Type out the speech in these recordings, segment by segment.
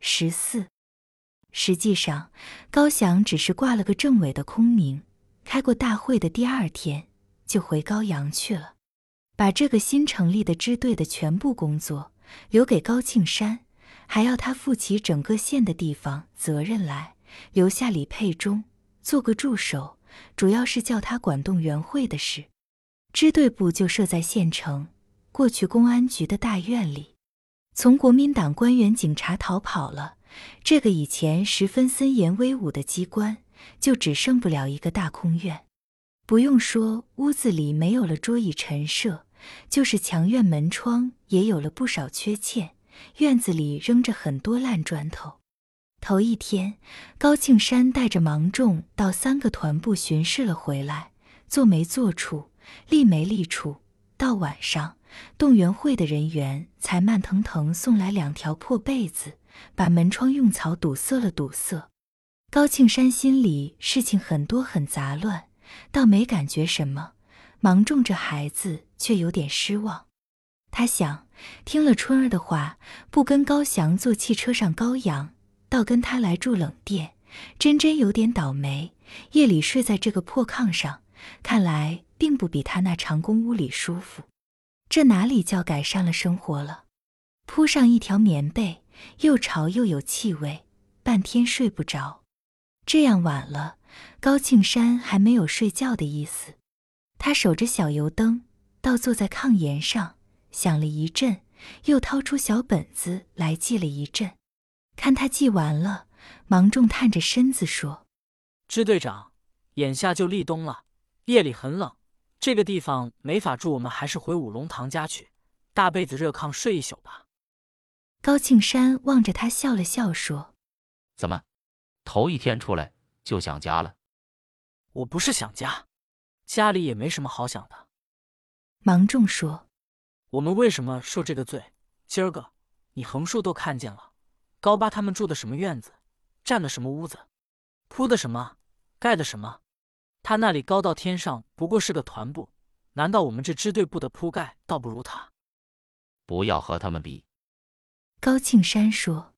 十四。实际上，高翔只是挂了个政委的空名，开过大会的第二天就回高阳去了，把这个新成立的支队的全部工作留给高庆山，还要他负起整个县的地方责任来，留下李佩忠做个助手，主要是叫他管动员会的事。支队部就设在县城，过去公安局的大院里。从国民党官员警察逃跑了。这个以前十分森严威武的机关，就只剩不了一个大空院。不用说，屋子里没有了桌椅陈设，就是墙院门窗也有了不少缺陷。院子里扔着很多烂砖头。头一天，高庆山带着芒种到三个团部巡视了回来，坐没坐处，立没立处。到晚上，动员会的人员才慢腾腾送来两条破被子。把门窗用草堵塞了，堵塞。高庆山心里事情很多，很杂乱，倒没感觉什么。芒种这孩子却有点失望。他想，听了春儿的话，不跟高翔坐汽车上高阳，倒跟他来住冷店，真真有点倒霉。夜里睡在这个破炕上，看来并不比他那长工屋里舒服。这哪里叫改善了生活了？铺上一条棉被。又潮又有气味，半天睡不着。这样晚了，高庆山还没有睡觉的意思。他守着小油灯，倒坐在炕沿上，想了一阵，又掏出小本子来记了一阵。看他记完了，芒种探着身子说：“支队长，眼下就立冬了，夜里很冷，这个地方没法住，我们还是回五龙堂家去，大被子热炕睡一宿吧。”高庆山望着他笑了笑，说：“怎么，头一天出来就想家了？”“我不是想家，家里也没什么好想的。”芒种说：“我们为什么受这个罪？今儿个你横竖都看见了，高八他们住的什么院子，占的什么屋子，铺的什么，盖的什么？他那里高到天上，不过是个团部，难道我们这支队部的铺盖倒不如他？不要和他们比。”高庆山说：“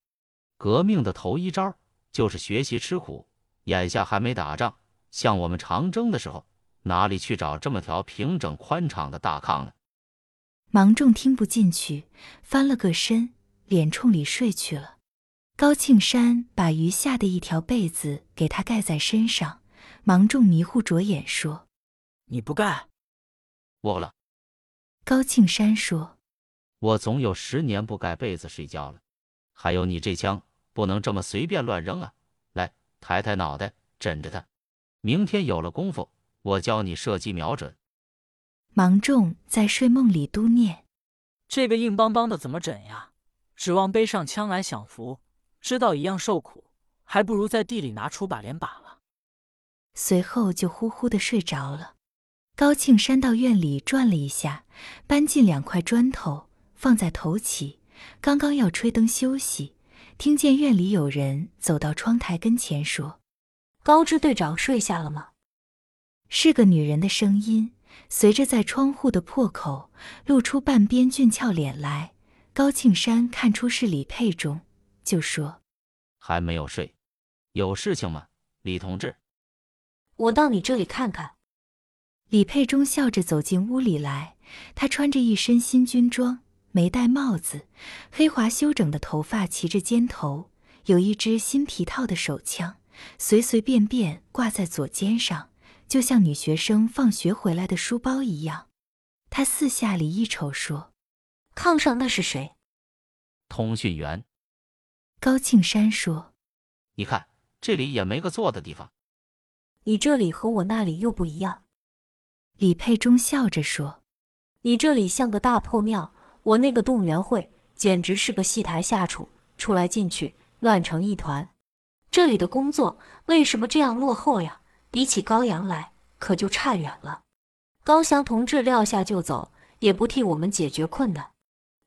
革命的头一招就是学习吃苦。眼下还没打仗，像我们长征的时候，哪里去找这么条平整宽敞的大炕呢？”芒种听不进去，翻了个身，脸冲里睡去了。高庆山把余下的一条被子给他盖在身上。芒种迷糊着眼说：“你不盖？我了。”高庆山说。我总有十年不盖被子睡觉了，还有你这枪不能这么随便乱扔啊！来，抬抬脑袋，枕着它。明天有了功夫，我教你射击瞄准。芒种在睡梦里嘟念：“这个硬邦邦的怎么枕呀？指望背上枪来享福，知道一样受苦，还不如在地里拿出把镰把了。”随后就呼呼的睡着了。高庆山到院里转了一下，搬进两块砖头。放在头起，刚刚要吹灯休息，听见院里有人走到窗台跟前说：“高支队长睡下了吗？”是个女人的声音，随着在窗户的破口露出半边俊俏脸来。高庆山看出是李佩中，就说：“还没有睡，有事情吗，李同志？”我到你这里看看。李佩忠笑着走进屋里来，他穿着一身新军装。没戴帽子，黑滑修整的头发齐着肩头，有一支新皮套的手枪，随随便便挂在左肩上，就像女学生放学回来的书包一样。他四下里一瞅，说：“炕上那是谁？”通讯员。高庆山说：“你看，这里也没个坐的地方。你这里和我那里又不一样。”李佩忠笑着说：“你这里像个大破庙。”我那个动员会简直是个戏台下处，出来进去乱成一团。这里的工作为什么这样落后呀？比起高阳来，可就差远了。高翔同志撂下就走，也不替我们解决困难。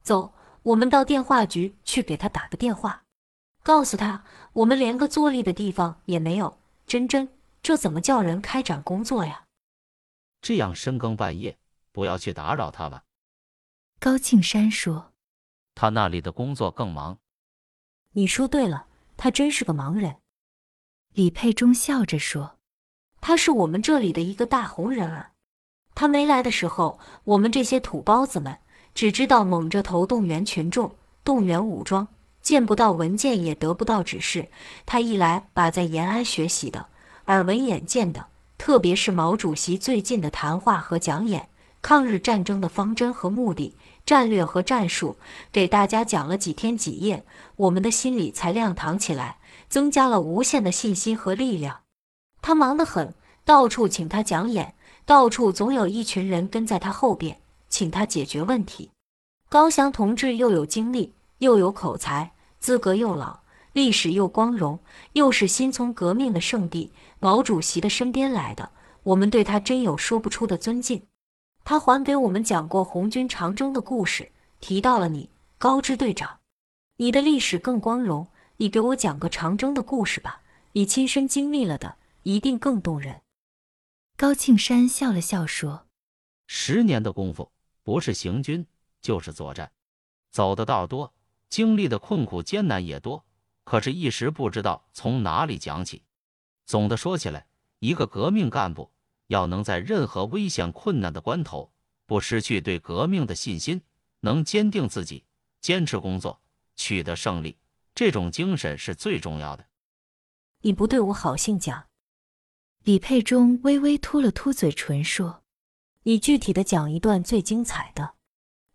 走，我们到电话局去给他打个电话，告诉他我们连个坐立的地方也没有。真真，这怎么叫人开展工作呀？这样深更半夜，不要去打扰他吧。高庆山说：“他那里的工作更忙。”你说对了，他真是个盲人。李佩忠笑着说：“他是我们这里的一个大红人儿。他没来的时候，我们这些土包子们只知道猛着头动员群众，动员武装，见不到文件，也得不到指示。他一来，把在延安学习的、耳闻眼见的，特别是毛主席最近的谈话和讲演，抗日战争的方针和目的。”战略和战术给大家讲了几天几夜，我们的心里才亮堂起来，增加了无限的信心和力量。他忙得很，到处请他讲演，到处总有一群人跟在他后边，请他解决问题。高翔同志又有精力，又有口才，资格又老，历史又光荣，又是新从革命的圣地毛主席的身边来的，我们对他真有说不出的尊敬。他还给我们讲过红军长征的故事，提到了你，高支队长，你的历史更光荣。你给我讲个长征的故事吧，你亲身经历了的，一定更动人。高庆山笑了笑说：“十年的功夫，不是行军就是作战，走的道多，经历的困苦艰难也多，可是，一时不知道从哪里讲起。总的说起来，一个革命干部。”要能在任何危险困难的关头不失去对革命的信心，能坚定自己，坚持工作，取得胜利，这种精神是最重要的。你不对我好心讲。李佩中微微凸了凸嘴唇说：“你具体的讲一段最精彩的，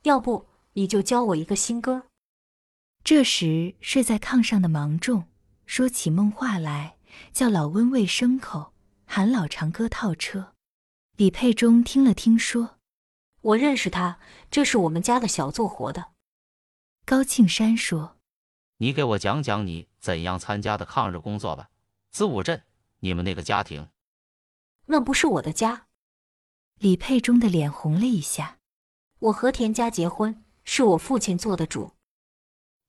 要不你就教我一个新歌。”这时睡在炕上的芒种说起梦话来，叫老温喂牲口。喊老长哥套车，李佩忠听了听说：“我认识他，这是我们家的小做活的。”高庆山说：“你给我讲讲你怎样参加的抗日工作吧。子午镇，你们那个家庭，那不是我的家。”李佩忠的脸红了一下。我和田家结婚，是我父亲做的主。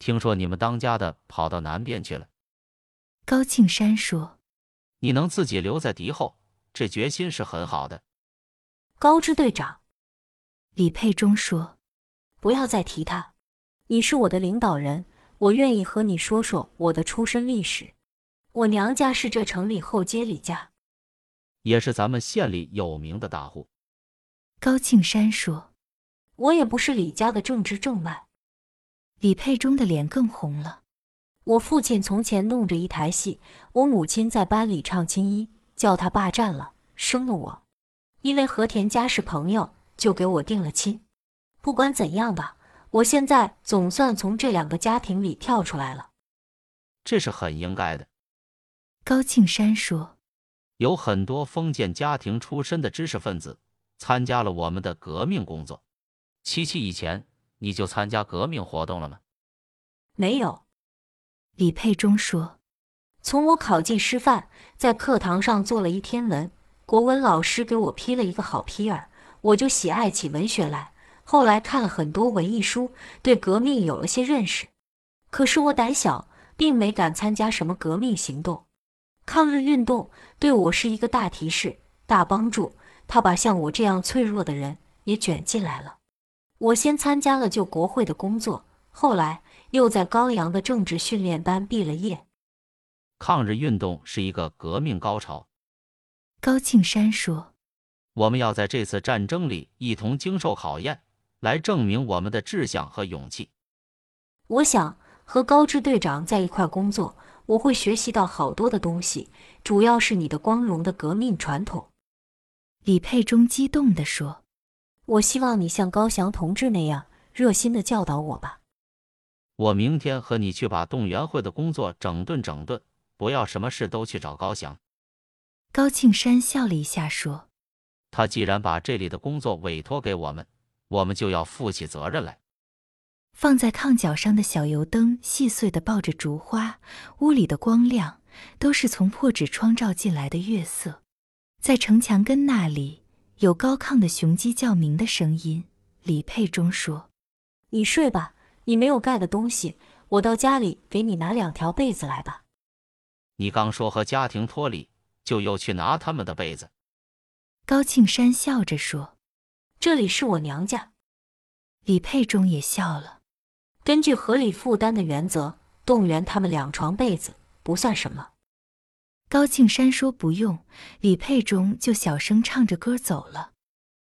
听说你们当家的跑到南边去了。高庆山说。你能自己留在敌后，这决心是很好的。高支队长，李佩忠说：“不要再提他，你是我的领导人，我愿意和你说说我的出身历史。我娘家是这城里后街李家，也是咱们县里有名的大户。”高庆山说：“我也不是李家的正直正脉。”李佩中的脸更红了。我父亲从前弄着一台戏，我母亲在班里唱青衣，叫他霸占了，生了我。因为和田家是朋友，就给我定了亲。不管怎样吧，我现在总算从这两个家庭里跳出来了。这是很应该的。高庆山说：“有很多封建家庭出身的知识分子参加了我们的革命工作。七七以前你就参加革命活动了吗？没有。”李佩忠说：“从我考进师范，在课堂上做了一天文，国文老师给我批了一个好批儿，我就喜爱起文学来。后来看了很多文艺书，对革命有了些认识。可是我胆小，并没敢参加什么革命行动。抗日运动对我是一个大提示、大帮助，他把像我这样脆弱的人也卷进来了。我先参加了救国会的工作，后来。”又在高阳的政治训练班毕了业。抗日运动是一个革命高潮。高庆山说：“我们要在这次战争里一同经受考验，来证明我们的志向和勇气。”我想和高支队长在一块工作，我会学习到好多的东西，主要是你的光荣的革命传统。李佩忠激动地说：“我希望你像高翔同志那样热心的教导我吧。”我明天和你去把动员会的工作整顿整顿，不要什么事都去找高翔。高庆山笑了一下说：“他既然把这里的工作委托给我们，我们就要负起责任来。”放在炕脚上的小油灯细碎的抱着烛花，屋里的光亮都是从破纸窗照进来的月色。在城墙根那里有高亢的雄鸡叫鸣的声音。李佩忠说：“你睡吧。”你没有盖的东西，我到家里给你拿两条被子来吧。你刚说和家庭脱离，就又去拿他们的被子。高庆山笑着说：“这里是我娘家。”李佩忠也笑了。根据合理负担的原则，动员他们两床被子不算什么。高庆山说不用，李佩中就小声唱着歌走了。